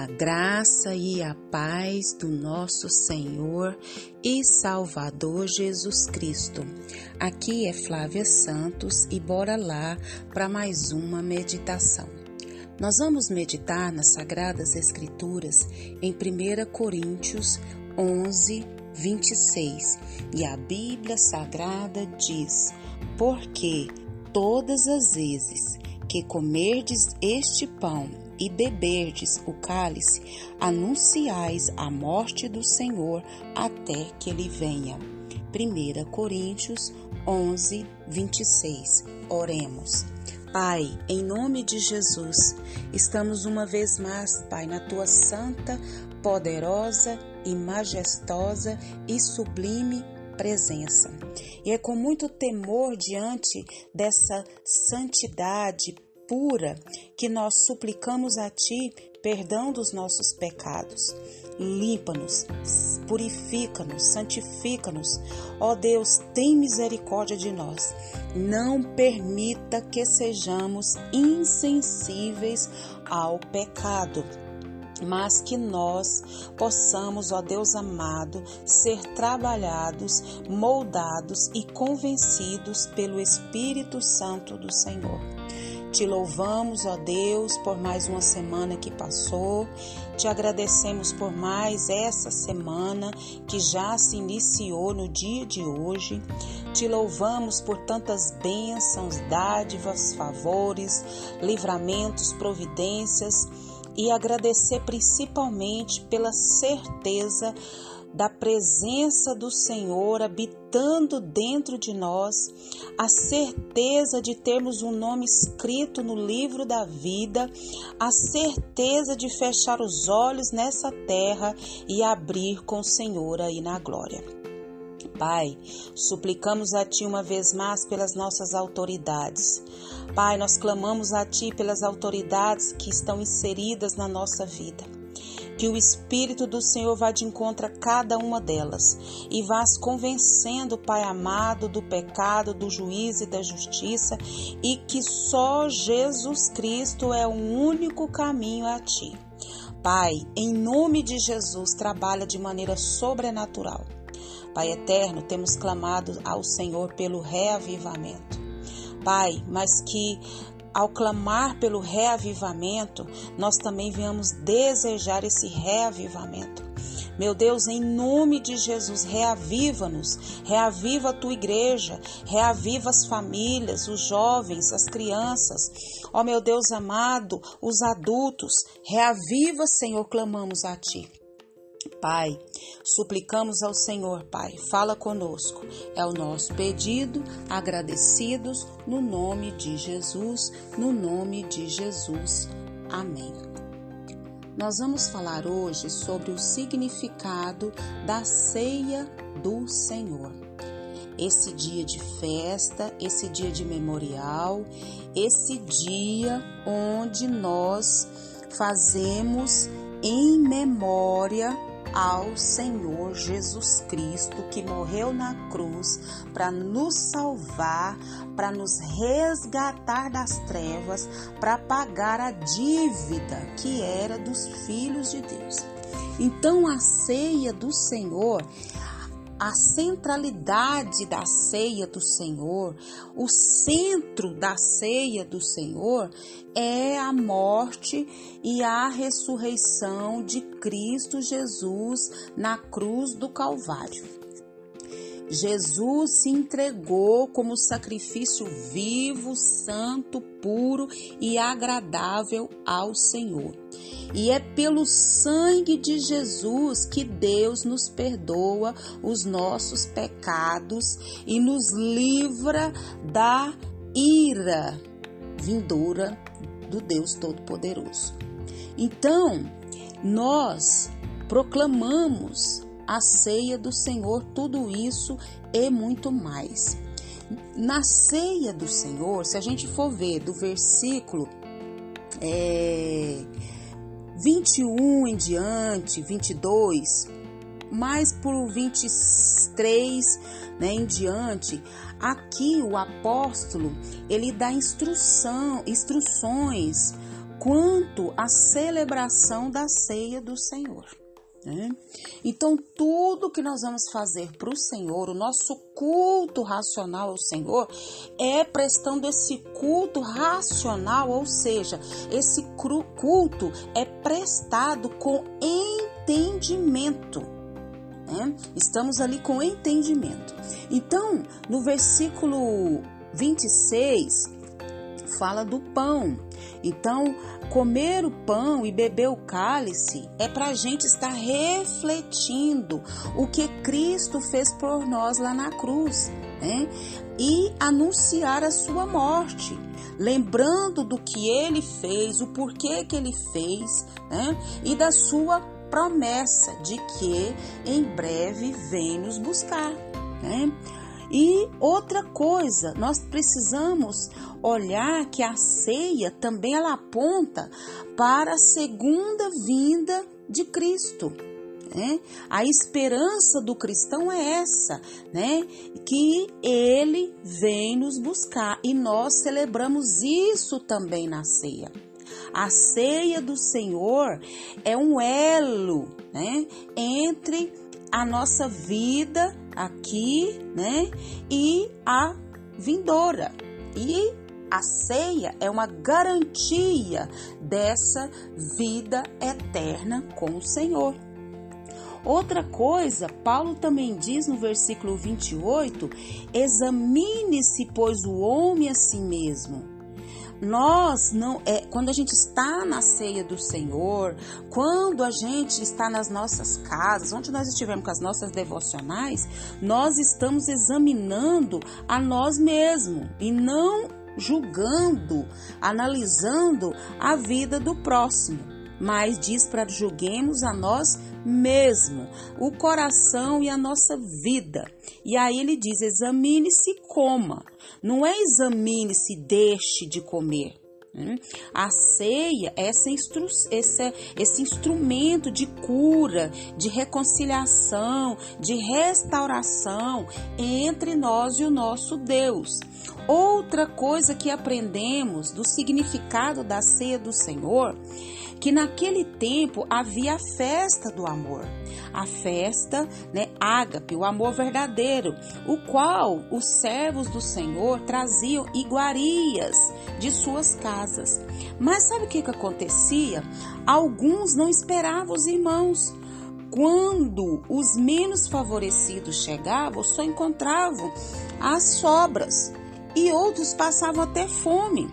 A graça e a paz do nosso Senhor e Salvador Jesus Cristo. Aqui é Flávia Santos e bora lá para mais uma meditação. Nós vamos meditar nas Sagradas Escrituras em 1 Coríntios 11, 26 e a Bíblia Sagrada diz: Porque todas as vezes que comerdes este pão e beberdes o cálice, anunciais a morte do Senhor até que ele venha. 1 Coríntios 11, 26. Oremos. Pai, em nome de Jesus, estamos uma vez mais, Pai, na tua santa, poderosa e majestosa e sublime presença. E é com muito temor diante dessa santidade pura que nós suplicamos a Ti perdão dos nossos pecados. Limpa-nos, purifica-nos, santifica-nos. Ó Deus, tem misericórdia de nós. Não permita que sejamos insensíveis ao pecado mas que nós possamos, ó Deus amado, ser trabalhados, moldados e convencidos pelo Espírito Santo do Senhor. Te louvamos, ó Deus, por mais uma semana que passou. Te agradecemos por mais essa semana que já se iniciou no dia de hoje. Te louvamos por tantas bênçãos, dádivas, favores, livramentos, providências e agradecer principalmente pela certeza da presença do Senhor habitando dentro de nós, a certeza de termos um nome escrito no livro da vida, a certeza de fechar os olhos nessa terra e abrir com o Senhor aí na glória. Pai, suplicamos a Ti uma vez mais pelas nossas autoridades. Pai, nós clamamos a Ti pelas autoridades que estão inseridas na nossa vida. Que o Espírito do Senhor vá de encontro a cada uma delas e vá convencendo, Pai amado, do pecado, do juízo e da justiça e que só Jesus Cristo é o único caminho a Ti. Pai, em nome de Jesus, trabalha de maneira sobrenatural. Pai eterno, temos clamado ao Senhor pelo reavivamento. Pai, mas que ao clamar pelo reavivamento, nós também venhamos desejar esse reavivamento. Meu Deus, em nome de Jesus, reaviva-nos, reaviva a tua igreja, reaviva as famílias, os jovens, as crianças. Ó meu Deus amado, os adultos, reaviva, Senhor, clamamos a ti. Pai, suplicamos ao Senhor, Pai, fala conosco. É o nosso pedido, agradecidos no nome de Jesus, no nome de Jesus. Amém. Nós vamos falar hoje sobre o significado da ceia do Senhor. Esse dia de festa, esse dia de memorial, esse dia onde nós fazemos em memória ao Senhor Jesus Cristo que morreu na cruz para nos salvar, para nos resgatar das trevas, para pagar a dívida que era dos filhos de Deus. Então a ceia do Senhor a centralidade da ceia do Senhor, o centro da ceia do Senhor é a morte e a ressurreição de Cristo Jesus na cruz do Calvário. Jesus se entregou como sacrifício vivo, santo, puro e agradável ao Senhor. E é pelo sangue de Jesus que Deus nos perdoa os nossos pecados e nos livra da ira vindoura do Deus Todo-Poderoso. Então, nós proclamamos a ceia do Senhor, tudo isso e muito mais. Na ceia do Senhor, se a gente for ver do versículo é, 21 em diante, 22, mais por 23 né, em diante, aqui o apóstolo ele dá instrução, instruções quanto à celebração da ceia do Senhor. Né? Então, tudo que nós vamos fazer para o Senhor, o nosso culto racional ao Senhor, é prestando esse culto racional, ou seja, esse culto é prestado com entendimento. Né? Estamos ali com entendimento. Então, no versículo 26, fala do pão. Então, comer o pão e beber o cálice é para a gente estar refletindo o que Cristo fez por nós lá na cruz, né? E anunciar a sua morte, lembrando do que ele fez, o porquê que ele fez, né? E da sua promessa de que em breve vem nos buscar, né? E outra coisa, nós precisamos olhar que a ceia também ela aponta para a segunda vinda de Cristo. Né? A esperança do cristão é essa, né? Que ele vem nos buscar e nós celebramos isso também na ceia. A ceia do Senhor é um elo, né, entre a nossa vida aqui, né? E a vindoura. E a ceia é uma garantia dessa vida eterna com o Senhor. Outra coisa, Paulo também diz no versículo 28: examine-se, pois, o homem a si mesmo nós não é quando a gente está na ceia do Senhor, quando a gente está nas nossas casas, onde nós estivermos com as nossas devocionais, nós estamos examinando a nós mesmos e não julgando, analisando a vida do próximo mas diz para julguemos a nós mesmo, o coração e a nossa vida. E aí ele diz: examine-se e coma. Não é examine-se e deixe de comer. Hum? A ceia é instru esse, esse instrumento de cura, de reconciliação, de restauração entre nós e o nosso Deus. Outra coisa que aprendemos do significado da ceia do Senhor que naquele tempo havia a festa do amor, a festa, né, ágape, o amor verdadeiro, o qual os servos do Senhor traziam iguarias de suas casas. Mas sabe o que, que acontecia? Alguns não esperavam os irmãos. Quando os menos favorecidos chegavam, só encontravam as sobras e outros passavam até fome.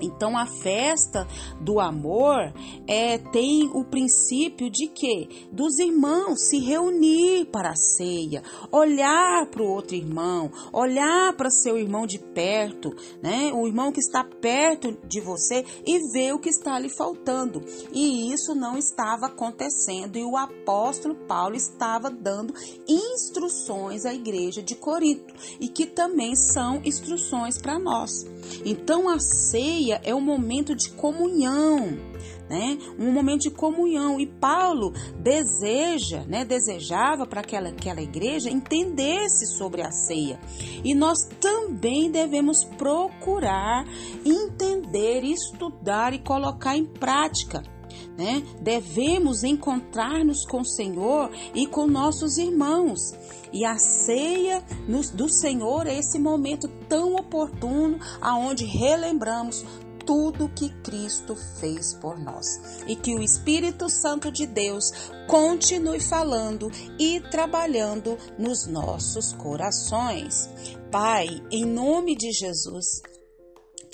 Então a festa do amor é, tem o princípio de que dos irmãos se reunir para a ceia, olhar para o outro irmão, olhar para seu irmão de perto, né? O irmão que está perto de você e ver o que está lhe faltando. E isso não estava acontecendo e o apóstolo Paulo estava dando instruções à igreja de Corinto e que também são instruções para nós. Então a ceia é um momento de comunhão, né? Um momento de comunhão e Paulo deseja, né, desejava para que aquela, aquela igreja entendesse sobre a ceia. E nós também devemos procurar entender, estudar e colocar em prática né? Devemos encontrar-nos com o Senhor e com nossos irmãos. E a ceia do Senhor é esse momento tão oportuno aonde relembramos tudo que Cristo fez por nós. E que o Espírito Santo de Deus continue falando e trabalhando nos nossos corações. Pai, em nome de Jesus,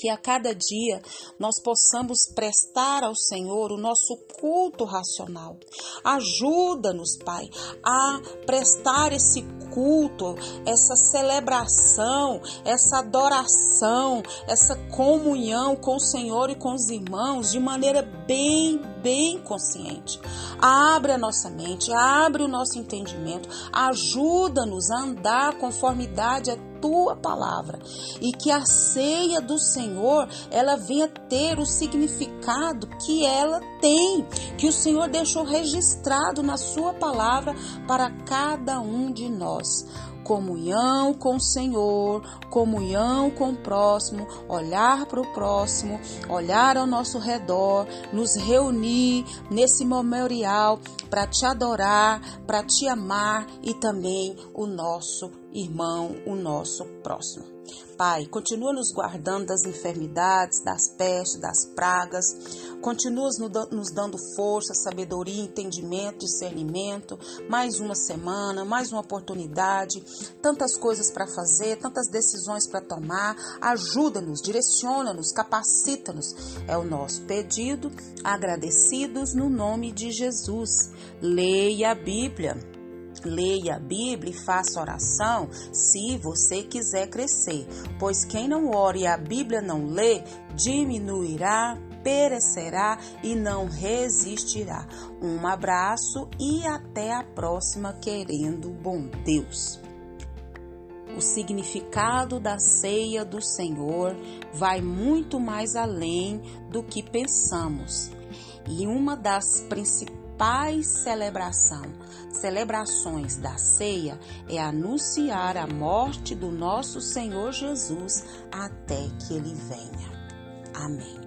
que a cada dia nós possamos prestar ao Senhor o nosso culto racional. Ajuda-nos, Pai, a prestar esse culto, essa celebração, essa adoração, essa comunhão com o Senhor e com os irmãos de maneira bem, bem consciente. Abre a nossa mente, abre o nosso entendimento, ajuda-nos a andar conformidade a tua palavra e que a ceia do Senhor ela venha ter o significado que ela tem, que o Senhor deixou registrado na sua palavra para cada um de nós. Comunhão com o Senhor, comunhão com o próximo, olhar para o próximo, olhar ao nosso redor, nos reunir nesse memorial para te adorar, para te amar e também o nosso irmão, o nosso próximo. Pai, continua nos guardando das enfermidades, das pestes, das pragas. Continua nos dando força, sabedoria, entendimento, discernimento. Mais uma semana, mais uma oportunidade. Tantas coisas para fazer, tantas decisões para tomar. Ajuda-nos, direciona-nos, capacita-nos. É o nosso pedido. Agradecidos no nome de Jesus. Leia a Bíblia leia a Bíblia e faça oração se você quiser crescer, pois quem não ore e a Bíblia não lê, diminuirá, perecerá e não resistirá. Um abraço e até a próxima, querendo bom Deus. O significado da ceia do Senhor vai muito mais além do que pensamos. E uma das principais celebração, celebrações da ceia é anunciar a morte do nosso Senhor Jesus até que ele venha. Amém.